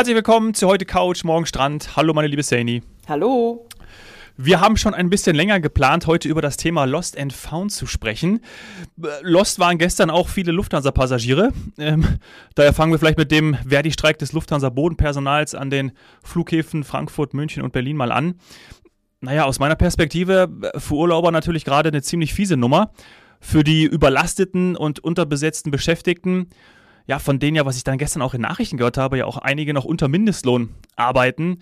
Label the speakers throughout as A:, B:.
A: Herzlich willkommen zu heute Couch, morgen Strand. Hallo, meine liebe Saini.
B: Hallo.
A: Wir haben schon ein bisschen länger geplant, heute über das Thema Lost and Found zu sprechen. Lost waren gestern auch viele Lufthansa-Passagiere. Ähm, daher fangen wir vielleicht mit dem Verdi-Streik des Lufthansa-Bodenpersonals an den Flughäfen Frankfurt, München und Berlin mal an. Naja, aus meiner Perspektive für Urlauber natürlich gerade eine ziemlich fiese Nummer. Für die überlasteten und unterbesetzten Beschäftigten ja, von denen ja, was ich dann gestern auch in Nachrichten gehört habe, ja auch einige noch unter Mindestlohn arbeiten,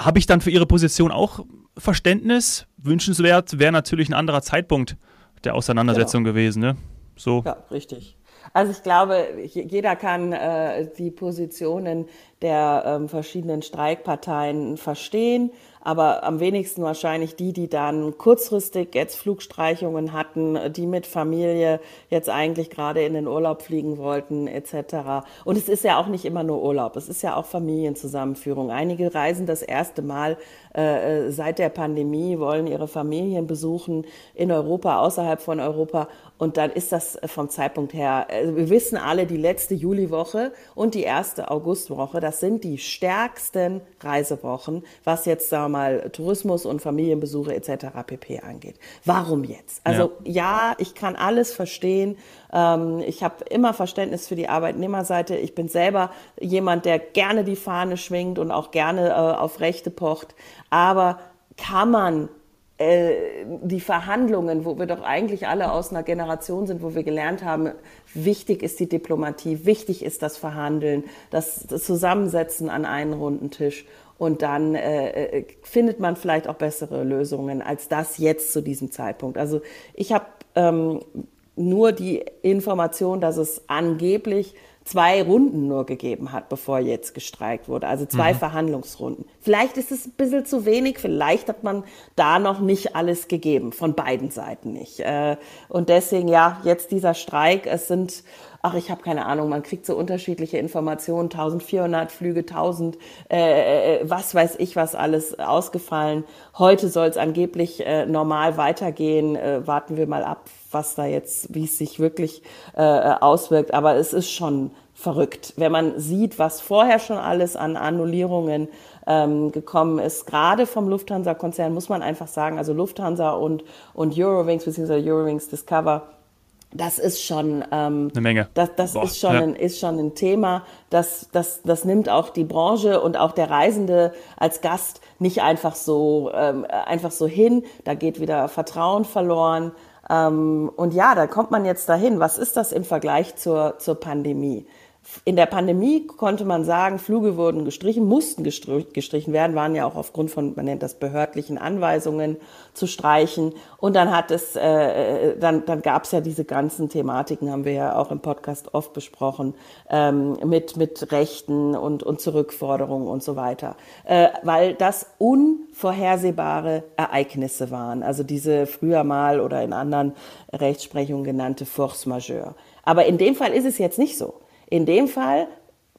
A: habe ich dann für ihre Position auch Verständnis. Wünschenswert wäre natürlich ein anderer Zeitpunkt der Auseinandersetzung genau. gewesen. Ne?
B: So. Ja, richtig. Also ich glaube, jeder kann äh, die Positionen der ähm, verschiedenen Streikparteien verstehen aber am wenigsten wahrscheinlich die, die dann kurzfristig jetzt Flugstreichungen hatten, die mit Familie jetzt eigentlich gerade in den Urlaub fliegen wollten etc. Und es ist ja auch nicht immer nur Urlaub, es ist ja auch Familienzusammenführung. Einige reisen das erste Mal äh, seit der Pandemie, wollen ihre Familien besuchen in Europa, außerhalb von Europa und dann ist das vom Zeitpunkt her, also wir wissen alle, die letzte Juliwoche und die erste Augustwoche, das sind die stärksten Reisewochen, was jetzt, sagen wir mal, Tourismus und Familienbesuche etc. pp. angeht. Warum jetzt? Also ja, ja ich kann alles verstehen. Ähm, ich habe immer Verständnis für die Arbeitnehmerseite. Ich bin selber jemand, der gerne die Fahne schwingt und auch gerne äh, auf Rechte pocht. Aber kann man äh, die Verhandlungen, wo wir doch eigentlich alle aus einer Generation sind, wo wir gelernt haben, wichtig ist die Diplomatie, wichtig ist das Verhandeln, das, das Zusammensetzen an einen runden Tisch. Und dann äh, äh findet man vielleicht auch bessere Lösungen als das jetzt zu diesem Zeitpunkt. Also ich habe ähm, nur die Information, dass es angeblich zwei Runden nur gegeben hat, bevor jetzt gestreikt wurde. Also zwei mhm. Verhandlungsrunden. Vielleicht ist es ein bisschen zu wenig, vielleicht hat man da noch nicht alles gegeben, von beiden Seiten nicht. Äh, und deswegen, ja, jetzt dieser Streik, es sind, ach, ich habe keine Ahnung, man kriegt so unterschiedliche Informationen, 1400 Flüge, 1000, äh, äh, was weiß ich, was alles ausgefallen. Heute soll es angeblich äh, normal weitergehen. Äh, warten wir mal ab, was da jetzt, wie es sich wirklich äh, auswirkt. Aber es ist schon verrückt, wenn man sieht, was vorher schon alles an Annullierungen ähm, gekommen ist. Gerade vom Lufthansa-Konzern muss man einfach sagen, also Lufthansa und, und Eurowings bzw. Eurowings Discover, das ist schon ähm,
A: eine Menge.
B: Das, das Boah, ist, schon ja. ein, ist schon ein Thema. Das, das, das nimmt auch die Branche und auch der Reisende als Gast nicht einfach so, ähm, einfach so hin. Da geht wieder Vertrauen verloren. Ähm, und ja, da kommt man jetzt dahin. Was ist das im Vergleich zur, zur Pandemie? In der Pandemie konnte man sagen, Flüge wurden gestrichen, mussten gestrichen werden, waren ja auch aufgrund von, man nennt das behördlichen Anweisungen zu streichen. Und dann hat es, äh, äh dann, dann gab es ja diese ganzen Thematiken, haben wir ja auch im Podcast oft besprochen, ähm, mit, mit Rechten und, und Zurückforderungen und so weiter. Äh, weil das unvorhersehbare Ereignisse waren. Also diese früher mal oder in anderen Rechtsprechungen genannte Force majeure. Aber in dem Fall ist es jetzt nicht so. In dem Fall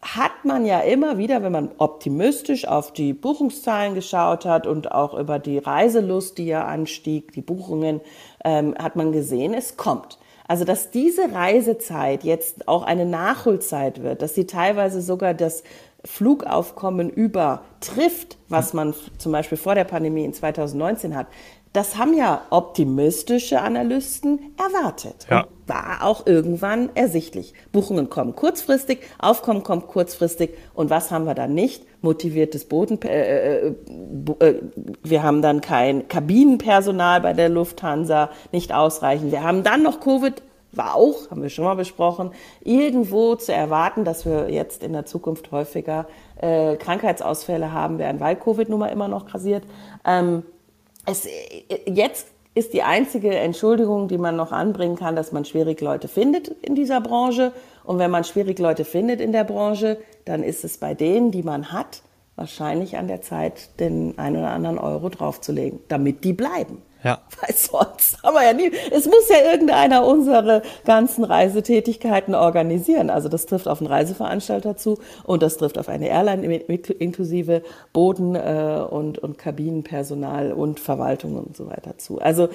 B: hat man ja immer wieder, wenn man optimistisch auf die Buchungszahlen geschaut hat und auch über die Reiselust, die ja anstieg, die Buchungen, ähm, hat man gesehen, es kommt. Also, dass diese Reisezeit jetzt auch eine Nachholzeit wird, dass sie teilweise sogar das Flugaufkommen übertrifft, was man zum Beispiel vor der Pandemie in 2019 hat, das haben ja optimistische Analysten erwartet. Ja. War auch irgendwann ersichtlich. Buchungen kommen kurzfristig, Aufkommen kommt kurzfristig. Und was haben wir dann nicht? Motiviertes Boden. Äh, äh, äh, wir haben dann kein Kabinenpersonal bei der Lufthansa, nicht ausreichend. Wir haben dann noch Covid war auch, haben wir schon mal besprochen, irgendwo zu erwarten, dass wir jetzt in der Zukunft häufiger äh, Krankheitsausfälle haben, während weil Covid nun mal immer noch grasiert. Ähm, es, jetzt ist die einzige Entschuldigung, die man noch anbringen kann, dass man schwierig Leute findet in dieser Branche. Und wenn man schwierig Leute findet in der Branche, dann ist es bei denen, die man hat, wahrscheinlich an der Zeit, den einen oder anderen Euro draufzulegen, damit die bleiben.
A: Ja.
B: Weil sonst haben wir ja nie. Es muss ja irgendeiner unsere ganzen Reisetätigkeiten organisieren. Also das trifft auf einen Reiseveranstalter zu und das trifft auf eine Airline inklusive Boden äh, und, und Kabinenpersonal und Verwaltung und so weiter zu. Also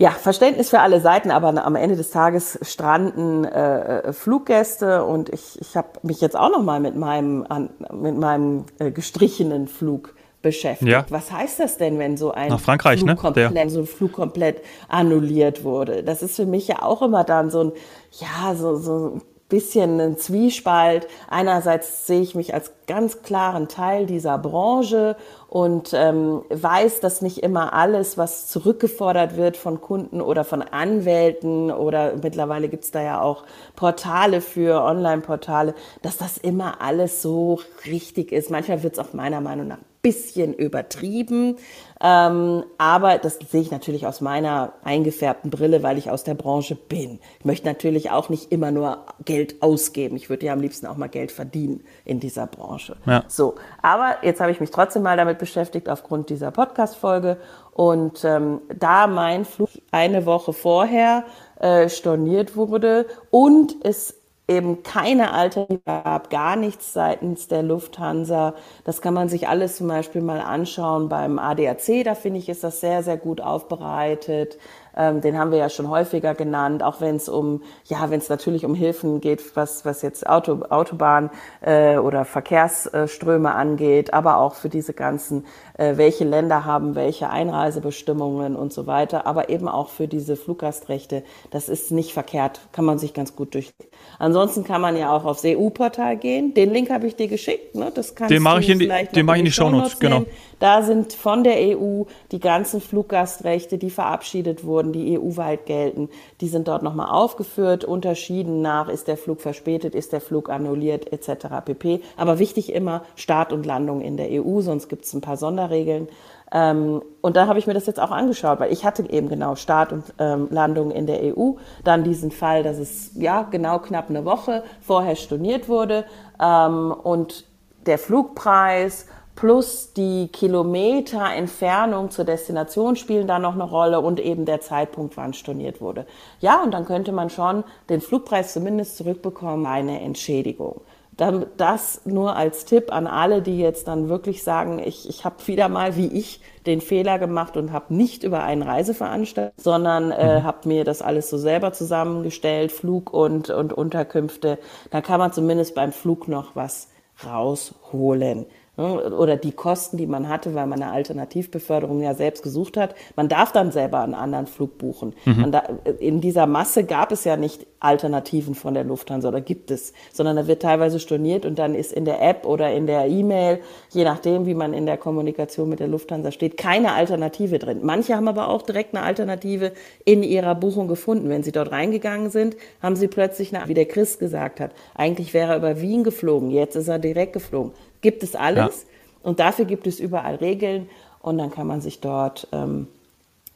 B: Ja, Verständnis für alle Seiten, aber am Ende des Tages stranden äh, Fluggäste und ich, ich habe mich jetzt auch noch mal mit meinem an, mit meinem äh, gestrichenen Flug beschäftigt. Ja. Was heißt das denn, wenn so ein
A: Frankreich,
B: Flug
A: ne?
B: komplett, so ein Flug komplett annulliert wurde? Das ist für mich ja auch immer dann so ein ja so so bisschen ein Zwiespalt. Einerseits sehe ich mich als ganz klaren Teil dieser Branche und ähm, weiß, dass nicht immer alles, was zurückgefordert wird von Kunden oder von Anwälten oder mittlerweile gibt's da ja auch Portale für Online-Portale, dass das immer alles so richtig ist. Manchmal wird's auch meiner Meinung nach bisschen übertrieben. Ähm, aber das sehe ich natürlich aus meiner eingefärbten Brille, weil ich aus der Branche bin. Ich möchte natürlich auch nicht immer nur Geld ausgeben. Ich würde ja am liebsten auch mal Geld verdienen in dieser Branche. Ja. So, aber jetzt habe ich mich trotzdem mal damit beschäftigt aufgrund dieser Podcast-Folge. Und ähm, da mein Flug eine Woche vorher äh, storniert wurde und es eben keine Alternative gab, gar nichts seitens der Lufthansa. Das kann man sich alles zum Beispiel mal anschauen beim ADAC. Da finde ich, ist das sehr, sehr gut aufbereitet. Ähm, den haben wir ja schon häufiger genannt, auch wenn es um, ja, wenn es natürlich um Hilfen geht, was, was jetzt Auto, Autobahn äh, oder Verkehrsströme angeht, aber auch für diese ganzen, äh, welche Länder haben welche Einreisebestimmungen und so weiter, aber eben auch für diese Fluggastrechte. Das ist nicht verkehrt, kann man sich ganz gut durch. Ansonsten kann man ja auch aufs EU-Portal gehen. Den Link habe ich dir geschickt. Ne? Das kannst
A: den mache ich in die, den mache ich in die Shownotes, genau.
B: Da sind von der EU die ganzen Fluggastrechte, die verabschiedet wurden, die EU-weit gelten, die sind dort nochmal aufgeführt, unterschieden nach, ist der Flug verspätet, ist der Flug annulliert etc. pp. Aber wichtig immer Start und Landung in der EU, sonst gibt es ein paar Sonderregeln. Ähm, und da habe ich mir das jetzt auch angeschaut, weil ich hatte eben genau Start und ähm, Landung in der EU. Dann diesen Fall, dass es ja genau knapp eine Woche vorher storniert wurde ähm, und der Flugpreis plus die Kilometer Entfernung zur Destination spielen da noch eine Rolle und eben der Zeitpunkt, wann storniert wurde. Ja, und dann könnte man schon den Flugpreis zumindest zurückbekommen, eine Entschädigung. Das nur als Tipp an alle, die jetzt dann wirklich sagen, ich, ich habe wieder mal wie ich den Fehler gemacht und habe nicht über einen Reiseveranstalter, sondern äh, mhm. habe mir das alles so selber zusammengestellt, Flug und, und Unterkünfte. Da kann man zumindest beim Flug noch was rausholen. Ne, oder die Kosten, die man hatte, weil man eine Alternativbeförderung ja selbst gesucht hat. Man darf dann selber einen anderen Flug buchen. Mhm. Da, in dieser Masse gab es ja nicht Alternativen von der Lufthansa oder gibt es, sondern da wird teilweise storniert und dann ist in der App oder in der E-Mail, je nachdem, wie man in der Kommunikation mit der Lufthansa steht, keine Alternative drin. Manche haben aber auch direkt eine Alternative in ihrer Buchung gefunden. Wenn sie dort reingegangen sind, haben sie plötzlich, eine, wie der Chris gesagt hat, eigentlich wäre er über Wien geflogen, jetzt ist er direkt geflogen gibt es alles. Ja. Und dafür gibt es überall Regeln. Und dann kann man sich dort ähm,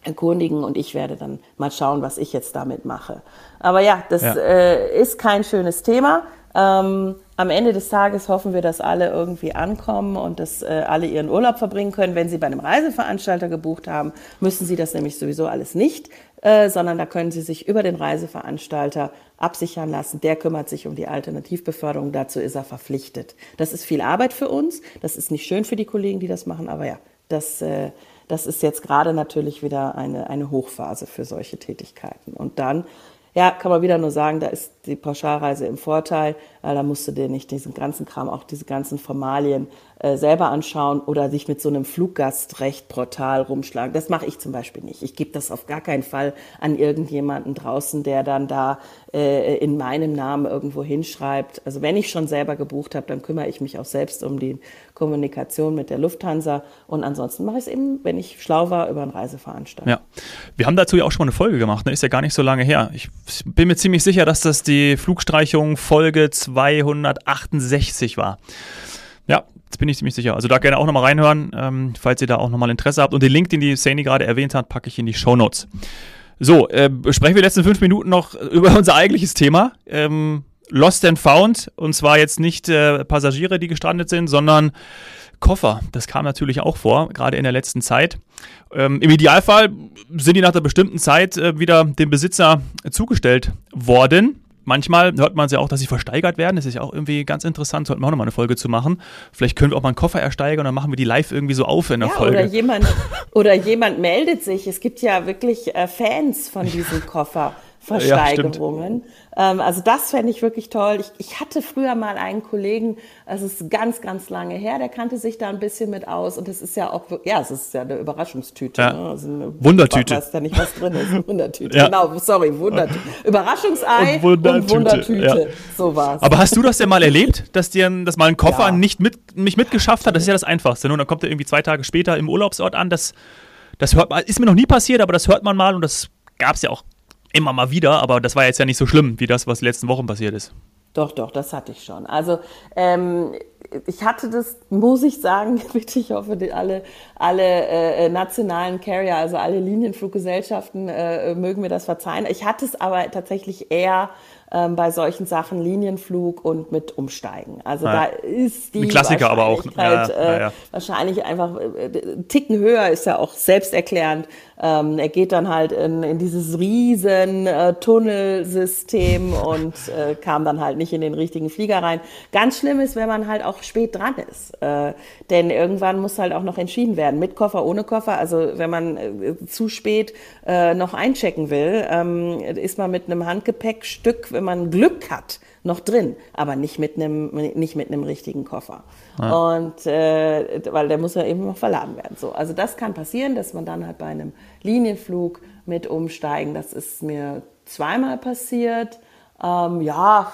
B: erkundigen und ich werde dann mal schauen, was ich jetzt damit mache. Aber ja, das ja. Äh, ist kein schönes Thema. Ähm, am Ende des Tages hoffen wir, dass alle irgendwie ankommen und dass äh, alle ihren Urlaub verbringen können. Wenn sie bei einem Reiseveranstalter gebucht haben, müssen sie das nämlich sowieso alles nicht, äh, sondern da können sie sich über den Reiseveranstalter absichern lassen. Der kümmert sich um die Alternativbeförderung. Dazu ist er verpflichtet. Das ist viel Arbeit für uns. Das ist nicht schön für die Kollegen, die das machen, aber ja, das, äh, das ist jetzt gerade natürlich wieder eine, eine Hochphase für solche Tätigkeiten. Und dann ja, kann man wieder nur sagen, da ist die Pauschalreise im Vorteil, weil da musst du dir nicht diesen ganzen Kram, auch diese ganzen Formalien äh, selber anschauen oder sich mit so einem Fluggastrechtportal rumschlagen. Das mache ich zum Beispiel nicht. Ich gebe das auf gar keinen Fall an irgendjemanden draußen, der dann da äh, in meinem Namen irgendwo hinschreibt. Also wenn ich schon selber gebucht habe, dann kümmere ich mich auch selbst um die Kommunikation mit der Lufthansa. Und ansonsten mache ich es eben, wenn ich schlau war, über einen Reiseveranstalter.
A: Ja, wir haben dazu ja auch schon mal eine Folge gemacht. Ne? Ist ja gar nicht so lange her. Ich bin mir ziemlich sicher, dass das die Flugstreichung Folge 268 war. Ja, Jetzt bin ich ziemlich sicher. Also da gerne auch nochmal reinhören, ähm, falls ihr da auch nochmal Interesse habt. Und den Link, den die Saini gerade erwähnt hat, packe ich in die Show Notes. So, äh, sprechen wir die letzten fünf Minuten noch über unser eigentliches Thema. Ähm, Lost and Found. Und zwar jetzt nicht äh, Passagiere, die gestrandet sind, sondern Koffer. Das kam natürlich auch vor, gerade in der letzten Zeit. Ähm, Im Idealfall sind die nach einer bestimmten Zeit äh, wieder dem Besitzer zugestellt worden. Manchmal hört man ja auch, dass sie versteigert werden. Das ist ja auch irgendwie ganz interessant. Sollten wir auch nochmal eine Folge zu machen. Vielleicht können wir auch mal einen Koffer ersteigern und dann machen wir die live irgendwie so auf in der
B: ja,
A: Folge.
B: Oder jemand, oder jemand meldet sich. Es gibt ja wirklich äh, Fans von diesem Koffer. Versteigerungen. Ja, ähm, also das fände ich wirklich toll. Ich, ich hatte früher mal einen Kollegen, das ist ganz, ganz lange her, der kannte sich da ein bisschen mit aus und das ist ja auch, ja, es ist ja eine Überraschungstüte.
A: Ja.
B: Ne? Also
A: eine Wundertüte.
B: Weiß ja nicht, was drin ist. Wundertüte. Ja. Genau, sorry, Wundertüte. Überraschungsei und
A: Wundertüte. Und Wundertüte.
B: So war's.
A: Aber hast du das denn mal erlebt, dass dir dass mal ein Koffer nicht, mit, nicht mitgeschafft hat? Das ist ja das Einfachste. Ne? Und dann kommt er irgendwie zwei Tage später im Urlaubsort an. Das, das hört man, ist mir noch nie passiert, aber das hört man mal und das gab es ja auch immer mal wieder, aber das war jetzt ja nicht so schlimm wie das, was die letzten Wochen passiert ist.
B: Doch, doch, das hatte ich schon. Also ähm, ich hatte das, muss ich sagen, bitte, ich hoffe, alle, alle äh, nationalen Carrier, also alle Linienfluggesellschaften äh, mögen mir das verzeihen. Ich hatte es aber tatsächlich eher ähm, bei solchen Sachen Linienflug und mit Umsteigen. Also ja. da ist die
A: Ein Klassiker aber auch.
B: Ja, äh, ja, wahrscheinlich einfach äh, Ticken höher, ist ja auch selbsterklärend. Ähm, er geht dann halt in, in dieses riesen äh, Tunnelsystem und äh, kam dann halt nicht in den richtigen Flieger rein. Ganz schlimm ist, wenn man halt auch spät dran ist. Äh, denn irgendwann muss halt auch noch entschieden werden, mit Koffer, ohne Koffer. Also wenn man äh, zu spät äh, noch einchecken will, ähm, ist man mit einem Handgepäckstück, wenn man Glück hat, noch drin, aber nicht mit einem nicht mit einem richtigen Koffer. Ja. Und äh, weil der muss ja eben noch verladen werden. So, also das kann passieren, dass man dann halt bei einem Linienflug mit umsteigen. Das ist mir zweimal passiert. Ähm, ja,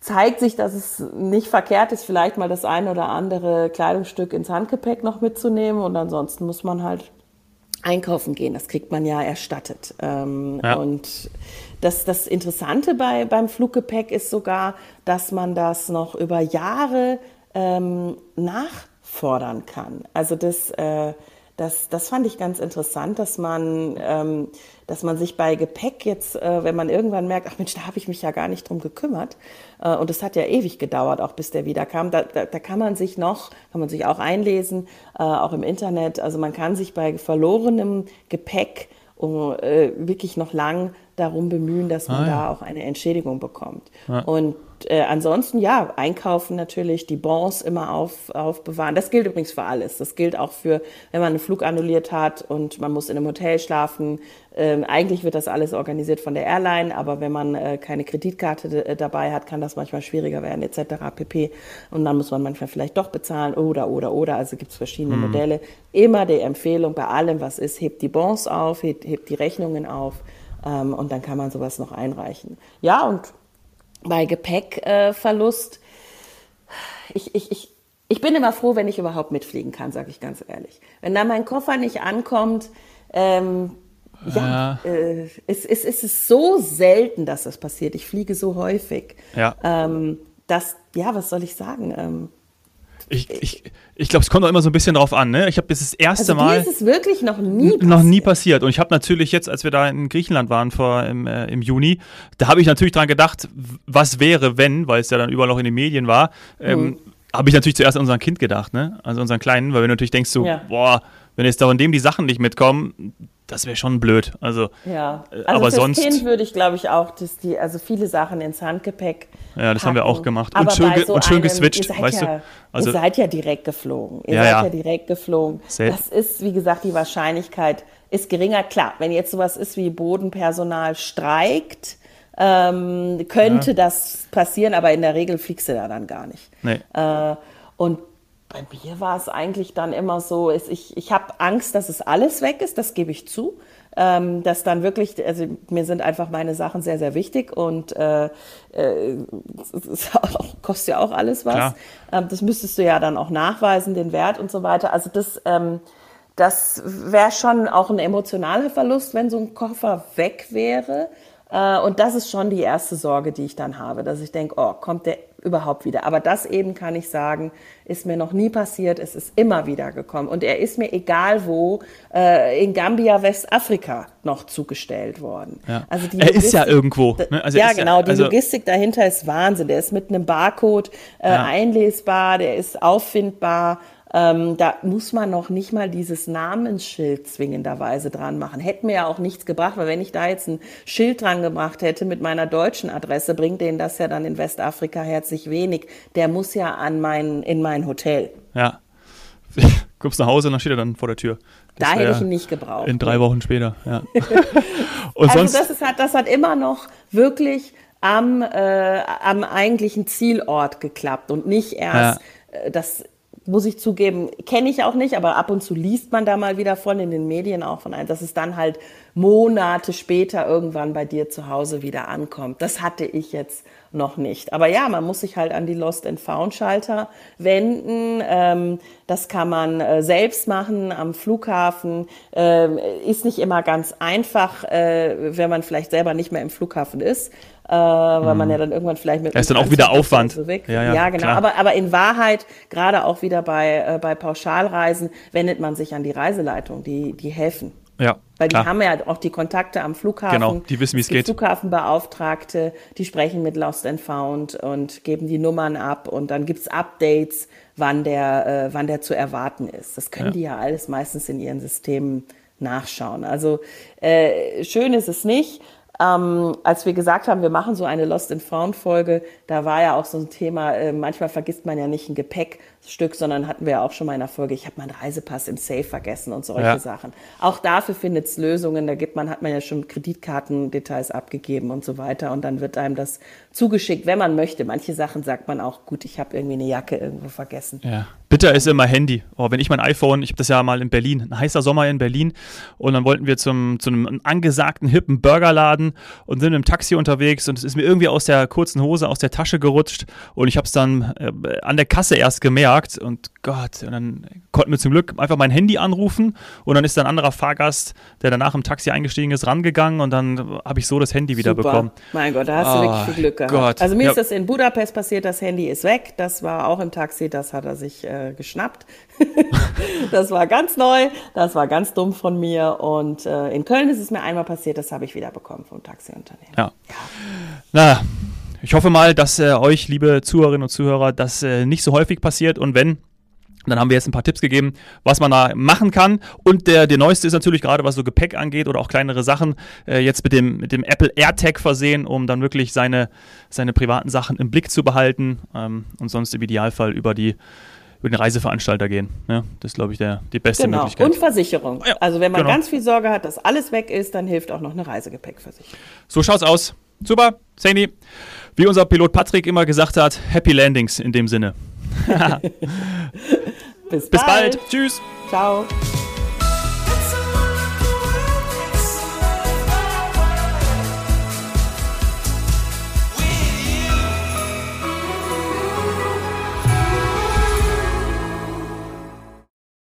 B: zeigt sich, dass es nicht verkehrt ist, vielleicht mal das eine oder andere Kleidungsstück ins Handgepäck noch mitzunehmen. Und ansonsten muss man halt einkaufen gehen. Das kriegt man ja erstattet. Ähm, ja. Und das, das Interessante bei, beim Fluggepäck ist sogar, dass man das noch über Jahre ähm, nachfordern kann. Also das, äh, das, das fand ich ganz interessant, dass man, ähm, dass man sich bei Gepäck jetzt, äh, wenn man irgendwann merkt, ach Mensch, da habe ich mich ja gar nicht drum gekümmert. Äh, und es hat ja ewig gedauert, auch bis der wieder kam. Da, da, da kann man sich noch, kann man sich auch einlesen, äh, auch im Internet. Also man kann sich bei verlorenem Gepäck um, äh, wirklich noch lang darum bemühen, dass man ah, ja. da auch eine Entschädigung bekommt. Ja. Und äh, ansonsten, ja, einkaufen natürlich, die Bons immer auf, aufbewahren. Das gilt übrigens für alles. Das gilt auch für, wenn man einen Flug annulliert hat und man muss in einem Hotel schlafen. Ähm, eigentlich wird das alles organisiert von der Airline, aber wenn man äh, keine Kreditkarte äh, dabei hat, kann das manchmal schwieriger werden, etc. pp. Und dann muss man manchmal vielleicht doch bezahlen oder, oder, oder. Also gibt es verschiedene mhm. Modelle. Immer die Empfehlung bei allem, was ist, hebt die Bons auf, hebt, hebt die Rechnungen auf ähm, und dann kann man sowas noch einreichen. Ja, und bei Gepäckverlust, äh, ich, ich, ich, ich bin immer froh, wenn ich überhaupt mitfliegen kann, sage ich ganz ehrlich. Wenn da mein Koffer nicht ankommt, ähm, ja, ja. Äh, es, es, es ist so selten, dass das passiert. Ich fliege so häufig.
A: Ja.
B: Ähm, dass, ja, was soll ich sagen? Ähm,
A: ich, ich, ich glaube, es kommt auch immer so ein bisschen drauf an. Ne? Ich habe das, das erste
B: also
A: Mal.
B: ist es wirklich noch nie passiert.
A: Noch nie passiert. Und ich habe natürlich jetzt, als wir da in Griechenland waren vor im, äh, im Juni, da habe ich natürlich dran gedacht, was wäre, wenn, weil es ja dann überall noch in den Medien war, ähm, mhm. habe ich natürlich zuerst an unseren Kind gedacht, ne? Also unseren Kleinen, weil wir natürlich denkst so, ja. boah, wenn jetzt da von dem die Sachen nicht mitkommen, das wäre schon blöd. Also,
B: ja. Äh, also
A: aber sonst.
B: Kind würde ich, glaube ich, auch, dass die, also viele Sachen ins Handgepäck.
A: Ja, das packen. haben wir auch gemacht. Und schön, so und schön einem, geswitcht, weißt
B: ja,
A: du?
B: Also, ihr seid ja direkt geflogen. Ihr ja, seid ja, ja direkt geflogen. Sel das ist, wie gesagt, die Wahrscheinlichkeit ist geringer. Klar, wenn jetzt sowas ist wie Bodenpersonal streikt, ähm, könnte das passieren, aber in der Regel fliegst du da dann gar nicht.
A: Nee.
B: Äh, und bei mir war es eigentlich dann immer so, ich, ich habe Angst, dass es alles weg ist, das gebe ich zu. Ähm, dass dann wirklich, also mir sind einfach meine Sachen sehr, sehr wichtig und äh, äh, auch, kostet ja auch alles was. Ähm, das müsstest du ja dann auch nachweisen, den Wert und so weiter. Also das, ähm, das wäre schon auch ein emotionaler Verlust, wenn so ein Koffer weg wäre. Äh, und das ist schon die erste Sorge, die ich dann habe, dass ich denke, oh, kommt der überhaupt wieder. Aber das eben kann ich sagen, ist mir noch nie passiert. Es ist immer wieder gekommen. Und er ist mir egal wo, äh, in Gambia, Westafrika noch zugestellt worden.
A: Ja. Also die er ist ja irgendwo.
B: Ne? Also ja, genau. Ja, also die Logistik dahinter ist Wahnsinn. Der ist mit einem Barcode äh, ja. einlesbar, der ist auffindbar. Ähm, da muss man noch nicht mal dieses Namensschild zwingenderweise dran machen. Hätte mir ja auch nichts gebracht, weil wenn ich da jetzt ein Schild dran gemacht hätte mit meiner deutschen Adresse, bringt denen das ja dann in Westafrika herzlich wenig. Der muss ja an mein, in mein Hotel.
A: Ja. Kommst nach Hause und dann steht er dann vor der Tür.
B: Das da hätte ich ihn nicht gebraucht.
A: In drei Wochen später, ja.
B: und also sonst, das, ist, das hat immer noch wirklich am, äh, am eigentlichen Zielort geklappt und nicht erst ja. äh, das muss ich zugeben, kenne ich auch nicht, aber ab und zu liest man da mal wieder von in den Medien auch von einem, dass es dann halt Monate später irgendwann bei dir zu Hause wieder ankommt. Das hatte ich jetzt noch nicht. Aber ja, man muss sich halt an die Lost and Found Schalter wenden. Ähm, das kann man äh, selbst machen am Flughafen. Ähm, ist nicht immer ganz einfach, äh, wenn man vielleicht selber nicht mehr im Flughafen ist äh, weil man mhm. ja dann irgendwann vielleicht mit.
A: Er ist dann auch wieder Aufwand.
B: So. Ja, ja, ja genau. Aber, aber in Wahrheit, gerade auch wieder bei, äh, bei Pauschalreisen, wendet man sich an die Reiseleitung, die, die helfen.
A: Ja.
B: Weil die klar. haben ja auch die Kontakte am Flughafen.
A: Genau, die wissen, wie es geht.
B: Flughafenbeauftragte, die sprechen mit Lost and Found und geben die Nummern ab und dann gibt's Updates, wann der, äh, wann der zu erwarten ist. Das können ja. die ja alles meistens in ihren Systemen nachschauen. Also äh, schön ist es nicht. Ähm, als wir gesagt haben, wir machen so eine Lost and Found Folge, da war ja auch so ein Thema, äh, manchmal vergisst man ja nicht ein Gepäckstück, sondern hatten wir ja auch schon mal in der Folge, ich habe meinen Reisepass im Safe vergessen und solche ja. Sachen. Auch dafür findet es Lösungen, da gibt man, hat man ja schon Kreditkartendetails abgegeben und so weiter und dann wird einem das zugeschickt, wenn man möchte. Manche Sachen sagt man auch, gut, ich habe irgendwie eine Jacke irgendwo vergessen.
A: Ja. Bitter ist immer Handy. Oh, wenn ich mein iPhone, ich habe das ja mal in Berlin, ein heißer Sommer in Berlin und dann wollten wir zum, zu einem angesagten, hippen Burgerladen und sind im Taxi unterwegs und es ist mir irgendwie aus der kurzen Hose, aus der Tasche gerutscht und ich habe es dann äh, an der Kasse erst gemerkt und Gott, und dann konnten wir zum Glück einfach mein Handy anrufen und dann ist ein anderer Fahrgast, der danach im Taxi eingestiegen ist, rangegangen und dann habe ich so das Handy wieder
B: Super.
A: bekommen.
B: Mein Gott, da hast oh, du wirklich viel Glück gehabt. Gott. Also mir ja. ist das in Budapest passiert, das Handy ist weg, das war auch im Taxi, das hat er sich äh, geschnappt. das war ganz neu, das war ganz dumm von mir. Und äh, in Köln ist es mir einmal passiert, das habe ich wieder bekommen vom Taxiunternehmen.
A: Ja. ja. Na, ich hoffe mal, dass äh, euch, liebe Zuhörerinnen und Zuhörer, das äh, nicht so häufig passiert. Und wenn, dann haben wir jetzt ein paar Tipps gegeben, was man da machen kann. Und der, der neueste ist natürlich gerade, was so Gepäck angeht oder auch kleinere Sachen, äh, jetzt mit dem, mit dem Apple AirTag versehen, um dann wirklich seine, seine privaten Sachen im Blick zu behalten ähm, und sonst im Idealfall über die über den Reiseveranstalter gehen. Ja, das ist, glaube ich, der, die beste genau. Möglichkeit.
B: Und Versicherung. Ja, also wenn man genau. ganz viel Sorge hat, dass alles weg ist, dann hilft auch noch eine Reisegepäckversicherung.
A: So schaut's aus. Super, Sandy. Wie unser Pilot Patrick immer gesagt hat, Happy Landings in dem Sinne.
B: Bis, Bis bald. bald.
A: Tschüss.
B: Ciao.